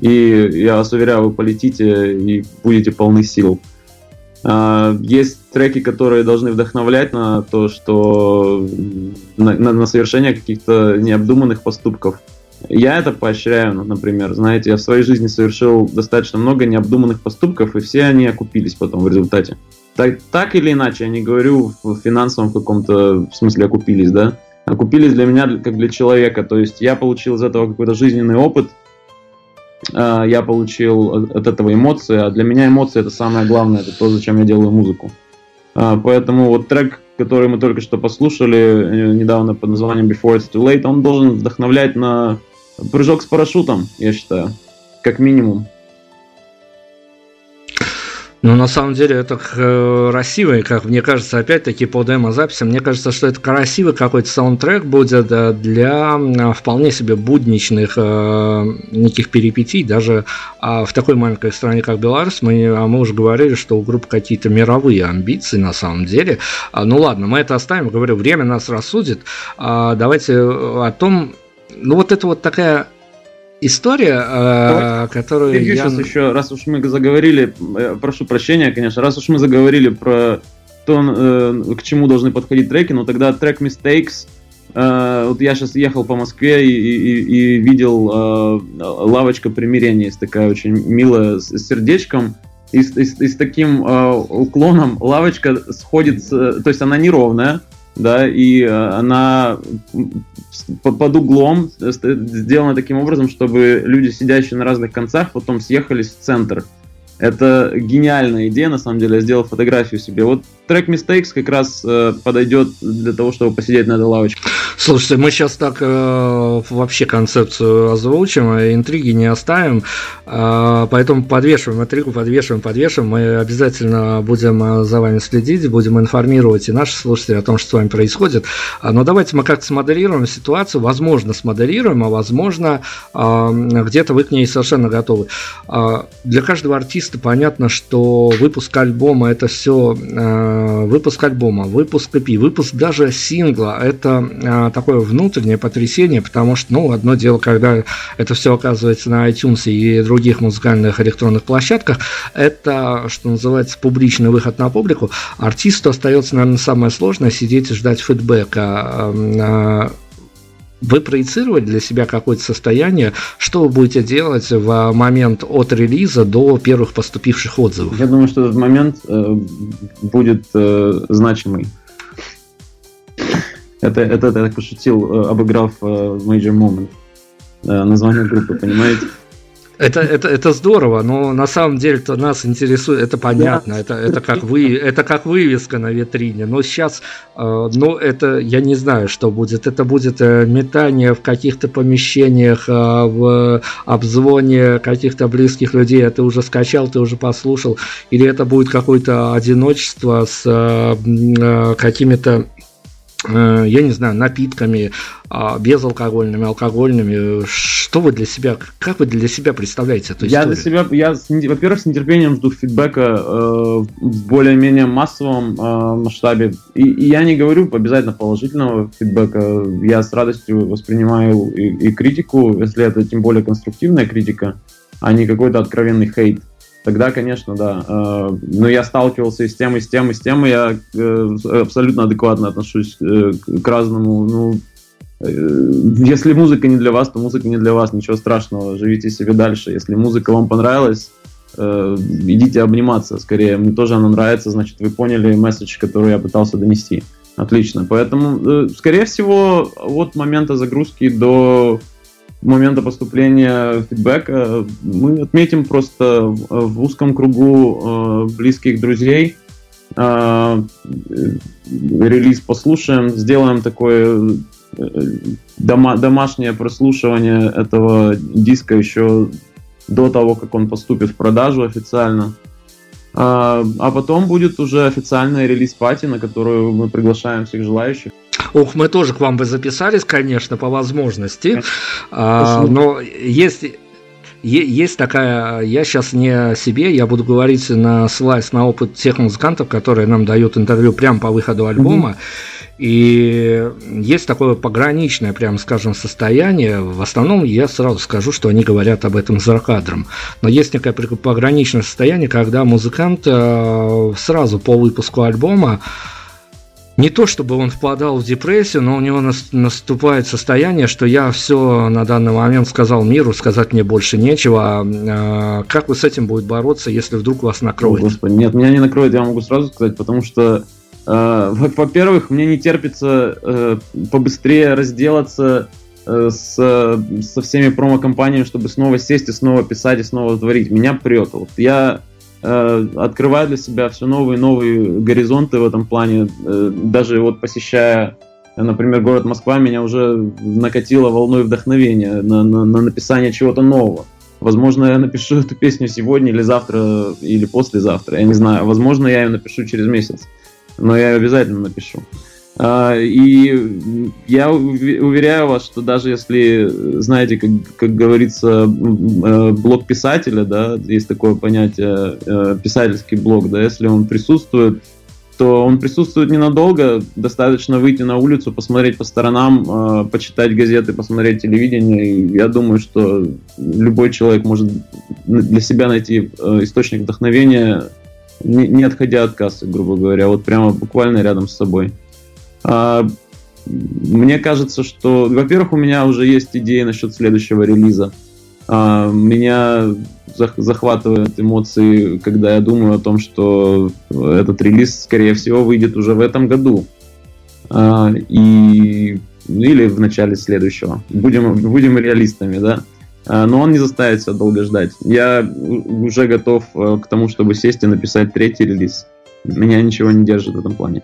И я вас уверяю, вы полетите и будете полны сил. Есть треки, которые должны вдохновлять на то, что на, на, на совершение каких-то необдуманных поступков. Я это поощряю, ну, например. Знаете, я в своей жизни совершил достаточно много необдуманных поступков, и все они окупились потом в результате. Так, так или иначе, я не говорю в финансовом каком-то смысле окупились, да? Окупились для меня как для человека. То есть я получил из этого какой-то жизненный опыт, а, я получил от этого эмоции, а для меня эмоции это самое главное, это то, зачем я делаю музыку. А, поэтому вот трек, который мы только что послушали э, недавно под названием Before It's Too Late, он должен вдохновлять на прыжок с парашютом, я считаю, как минимум. Ну, на самом деле, это красивый, как мне кажется, опять-таки по демо-записям, мне кажется, что это красивый какой-то саундтрек будет для вполне себе будничных э, неких перипетий, даже э, в такой маленькой стране, как Беларусь, мы, а мы уже говорили, что у группы какие-то мировые амбиции на самом деле. А, ну ладно, мы это оставим, говорю, время нас рассудит. А, давайте о том, ну вот это вот такая история, э, которую я... сейчас еще, раз уж мы заговорили, э, прошу прощения, конечно, раз уж мы заговорили про то, э, к чему должны подходить треки, но тогда трек Mistakes, вот я сейчас ехал по Москве и, и, и видел лавочка примирения, есть такая очень милая с сердечком, и, и, и с таким уклоном. Лавочка сходит, то есть она неровная, да, и э, она под углом сделана таким образом, чтобы люди, сидящие на разных концах, потом съехались в центр. Это гениальная идея, на самом деле. Я сделал фотографию себе. Вот трек Mistakes как раз э, подойдет для того, чтобы посидеть на этой лавочке. Слушайте, мы сейчас так э, вообще концепцию озвучим, а интриги не оставим, э, поэтому подвешиваем интригу, подвешиваем, подвешиваем. Мы обязательно будем э, за вами следить, будем информировать и наши слушатели о том, что с вами происходит. А, но давайте мы как-то смоделируем ситуацию, возможно, смоделируем, а возможно, э, где-то вы к ней совершенно готовы. Э, для каждого артиста понятно, что выпуск альбома это все э, выпуск альбома, выпуск EP, выпуск даже сингла, это э, такое внутреннее потрясение, потому что, ну, одно дело, когда это все оказывается на iTunes и других музыкальных электронных площадках, это, что называется, публичный выход на публику. Артисту остается, наверное, самое сложное сидеть и ждать фидбэка а, вы проецировали для себя какое-то состояние, что вы будете делать в момент от релиза до первых поступивших отзывов? Я думаю, что этот момент э, будет э, значимый. Это, это, это я так пошутил, э, обыграв э, Major Moment. Э, название группы, понимаете? Это, это, это здорово, но на самом деле то нас интересует, это понятно, это, это, как вы, это как вывеска на витрине. Но сейчас, э, ну, это я не знаю, что будет. Это будет метание в каких-то помещениях, э, в обзвоне каких-то близких людей. А ты уже скачал, ты уже послушал. Или это будет какое-то одиночество с э, какими-то Э, я не знаю, напитками, а, безалкогольными, алкогольными. Что вы для себя, как вы для себя представляете эту историю? Я для себя, я, во-первых, с нетерпением жду фидбэка э, в более-менее массовом э, масштабе. И, и я не говорю обязательно положительного фидбэка. Я с радостью воспринимаю и, и критику, если это тем более конструктивная критика, а не какой-то откровенный хейт. Тогда, конечно, да. Э, но я сталкивался и с тем, и с тем, и с тем, и я э, абсолютно адекватно отношусь э, к разному. Ну, если музыка не для вас, то музыка не для вас, ничего страшного, живите себе дальше. Если музыка вам понравилась, идите обниматься скорее. Мне тоже она нравится, значит, вы поняли месседж, который я пытался донести. Отлично. Поэтому, скорее всего, от момента загрузки до момента поступления фидбэка мы отметим просто в узком кругу э, близких друзей, э, релиз послушаем, сделаем такое э, дома, домашнее прослушивание этого диска еще до того, как он поступит в продажу официально. А, потом будет уже официальная релиз-пати, на которую мы приглашаем всех желающих. Ох, мы тоже к вам бы записались, конечно, по возможности. А, но есть есть такая, я сейчас не о себе, я буду говорить на слайс, на опыт тех музыкантов, которые нам дают интервью прямо по выходу альбома. Mm-hmm. И есть такое пограничное, прям скажем, состояние. В основном я сразу скажу, что они говорят об этом за кадром. Но есть некое пограничное состояние, когда музыкант э, сразу по выпуску альбома не то чтобы он впадал в депрессию, но у него наступает состояние, что я все на данный момент сказал миру, сказать мне больше нечего. А, как вы с этим будете бороться, если вдруг вас накроет? О, Господи, нет, меня не накроет, я могу сразу сказать, потому что, э, во-первых, мне не терпится э, побыстрее разделаться э, с, со всеми промо-компаниями, чтобы снова сесть и снова писать и снова творить. Меня прет. Вот я Э, открываю для себя все новые и новые горизонты в этом плане. Э, даже вот посещая, например, город Москва, меня уже накатило волной вдохновения на, на, на написание чего-то нового. Возможно, я напишу эту песню сегодня или завтра, или послезавтра, я не знаю. Возможно, я ее напишу через месяц, но я ее обязательно напишу. А, и я уверяю вас, что даже если, знаете, как, как говорится, э, блог писателя, да, есть такое понятие э, писательский блог, да, если он присутствует, то он присутствует ненадолго, достаточно выйти на улицу, посмотреть по сторонам, э, почитать газеты, посмотреть телевидение. И я думаю, что любой человек может для себя найти источник вдохновения, не отходя от кассы, грубо говоря, вот прямо буквально рядом с собой. А, мне кажется, что, во-первых, у меня уже есть идеи насчет следующего релиза. А, меня захватывают эмоции, когда я думаю о том, что этот релиз, скорее всего, выйдет уже в этом году. А, и или в начале следующего. Будем, будем реалистами, да. Но он не заставит себя долго ждать. Я уже готов э, к тому, чтобы сесть и написать третий релиз. Меня ничего не держит в этом плане.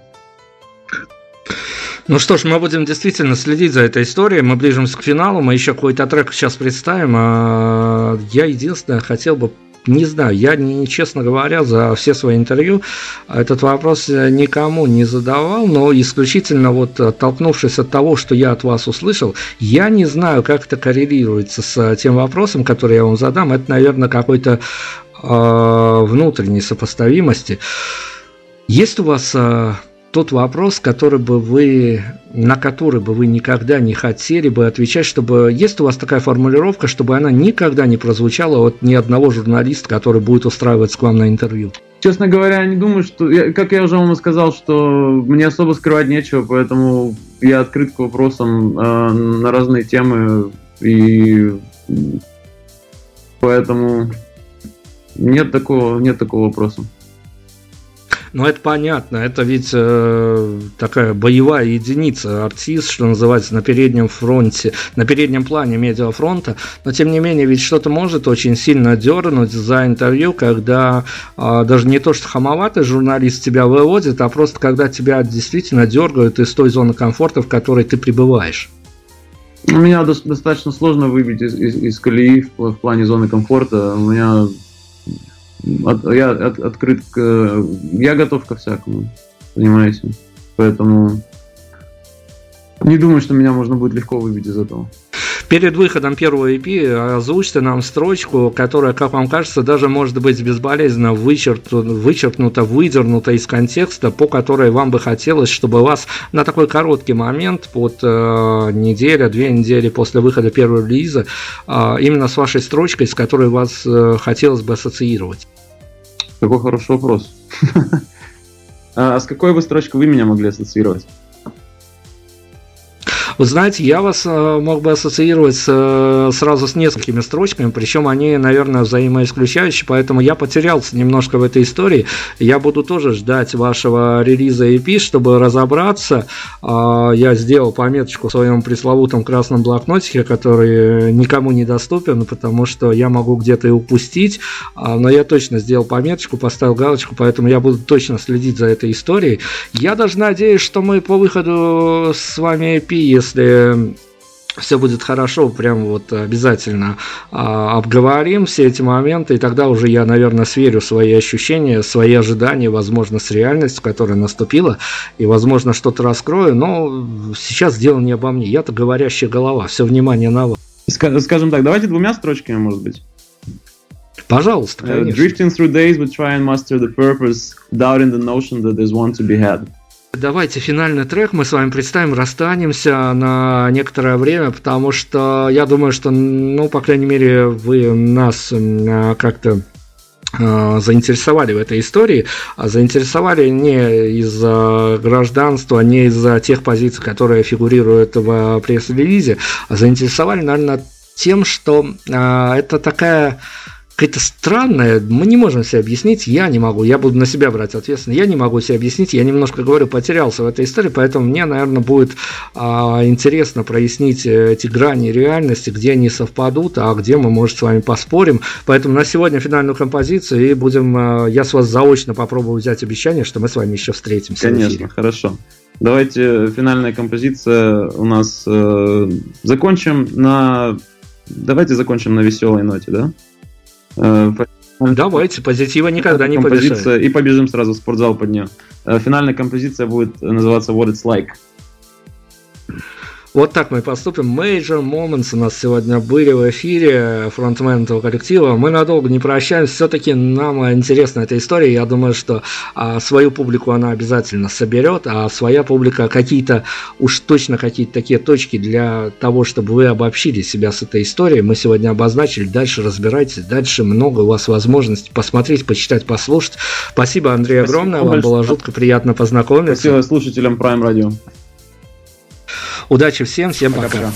Ну что ж, мы будем действительно следить за этой историей. Мы ближимся к финалу. Мы еще какой-то трек сейчас представим. А я единственное хотел бы не знаю, я, не, честно говоря, за все свои интервью этот вопрос никому не задавал, но исключительно вот оттолкнувшись от того, что я от вас услышал, я не знаю, как это коррелируется с тем вопросом, который я вам задам. Это, наверное, какой-то э, внутренней сопоставимости. Есть у вас э, тот вопрос, который бы вы, на который бы вы никогда не хотели бы отвечать, чтобы есть у вас такая формулировка, чтобы она никогда не прозвучала от ни одного журналиста, который будет устраиваться к вам на интервью? Честно говоря, не думаю, что, я, как я уже вам сказал, что мне особо скрывать нечего, поэтому я открыт к вопросам э, на разные темы и поэтому нет такого, нет такого вопроса. Но это понятно, это ведь э, такая боевая единица, артист, что называется, на переднем фронте, на переднем плане медиафронта, но тем не менее ведь что-то может очень сильно дернуть за интервью, когда э, даже не то, что хамоватый журналист тебя выводит, а просто когда тебя действительно дергают из той зоны комфорта, в которой ты пребываешь. У меня достаточно сложно выбить из, из, из колеи в, в плане зоны комфорта. У меня от, я от, открыт к... Я готов ко всякому, понимаете? Поэтому не думаю, что меня можно будет легко выбить из этого. Перед выходом первого EP озвучьте нам строчку, которая, как вам кажется, даже может быть безболезненно вычеркнута, вычеркнута выдернута из контекста, по которой вам бы хотелось, чтобы вас на такой короткий момент, под э, неделя, две недели после выхода первого релиза, э, именно с вашей строчкой, с которой вас э, хотелось бы ассоциировать. Какой хороший вопрос. А с какой бы строчкой вы меня могли ассоциировать? Вы знаете, я вас э, мог бы ассоциировать с, э, сразу с несколькими строчками, причем они, наверное, взаимоисключающие, поэтому я потерялся немножко в этой истории. Я буду тоже ждать вашего релиза EP, чтобы разобраться. А, я сделал пометочку в своем пресловутом красном блокнотике, который никому не доступен, потому что я могу где-то и упустить, а, но я точно сделал пометочку, поставил галочку, поэтому я буду точно следить за этой историей. Я даже надеюсь, что мы по выходу с вами EP, если все будет хорошо, прям вот обязательно а, обговорим все эти моменты, и тогда уже я, наверное, сверю свои ощущения, свои ожидания, возможно, с реальностью, которая наступила, и, возможно, что-то раскрою, но сейчас дело не обо мне, я-то говорящая голова, все внимание на вас. Скажем так, давайте двумя строчками, может быть. Пожалуйста, э, конечно. Uh, drifting through days, we try and master the purpose, doubting the notion that there's one to be had. Давайте финальный трек. Мы с вами представим, расстанемся на некоторое время, потому что я думаю, что, ну, по крайней мере, вы нас как-то а, заинтересовали в этой истории, а заинтересовали не из-за гражданства, не из-за тех позиций, которые фигурируют в пресс-релизе, а заинтересовали, наверное, тем, что а, это такая какая-то странная, мы не можем себе объяснить, я не могу, я буду на себя брать ответственность, я не могу себе объяснить, я немножко, говорю, потерялся в этой истории, поэтому мне, наверное, будет а, интересно прояснить э, эти грани реальности, где они совпадут, а где мы, может, с вами поспорим, поэтому на сегодня финальную композицию и будем, а, я с вас заочно попробую взять обещание, что мы с вами еще встретимся. Конечно, хорошо. Давайте финальная композиция у нас э, закончим на... Давайте закончим на веселой ноте, да? Э, Давайте, позитива никогда не помешает. И побежим сразу в спортзал под нее. Э, финальная композиция будет называться What It's Like. Вот так мы поступим. Major Moments у нас сегодня были в эфире фронтмен этого коллектива. Мы надолго не прощаемся. Все-таки нам интересна эта история. Я думаю, что а, свою публику она обязательно соберет, а своя публика какие-то, уж точно какие-то такие точки для того, чтобы вы обобщили себя с этой историей. Мы сегодня обозначили. Дальше разбирайтесь. Дальше много у вас возможностей посмотреть, почитать, послушать. Спасибо, Андрей, Спасибо огромное. Вам было жутко приятно познакомиться. Спасибо слушателям Prime Radio. Удачи всем, всем пока. пока.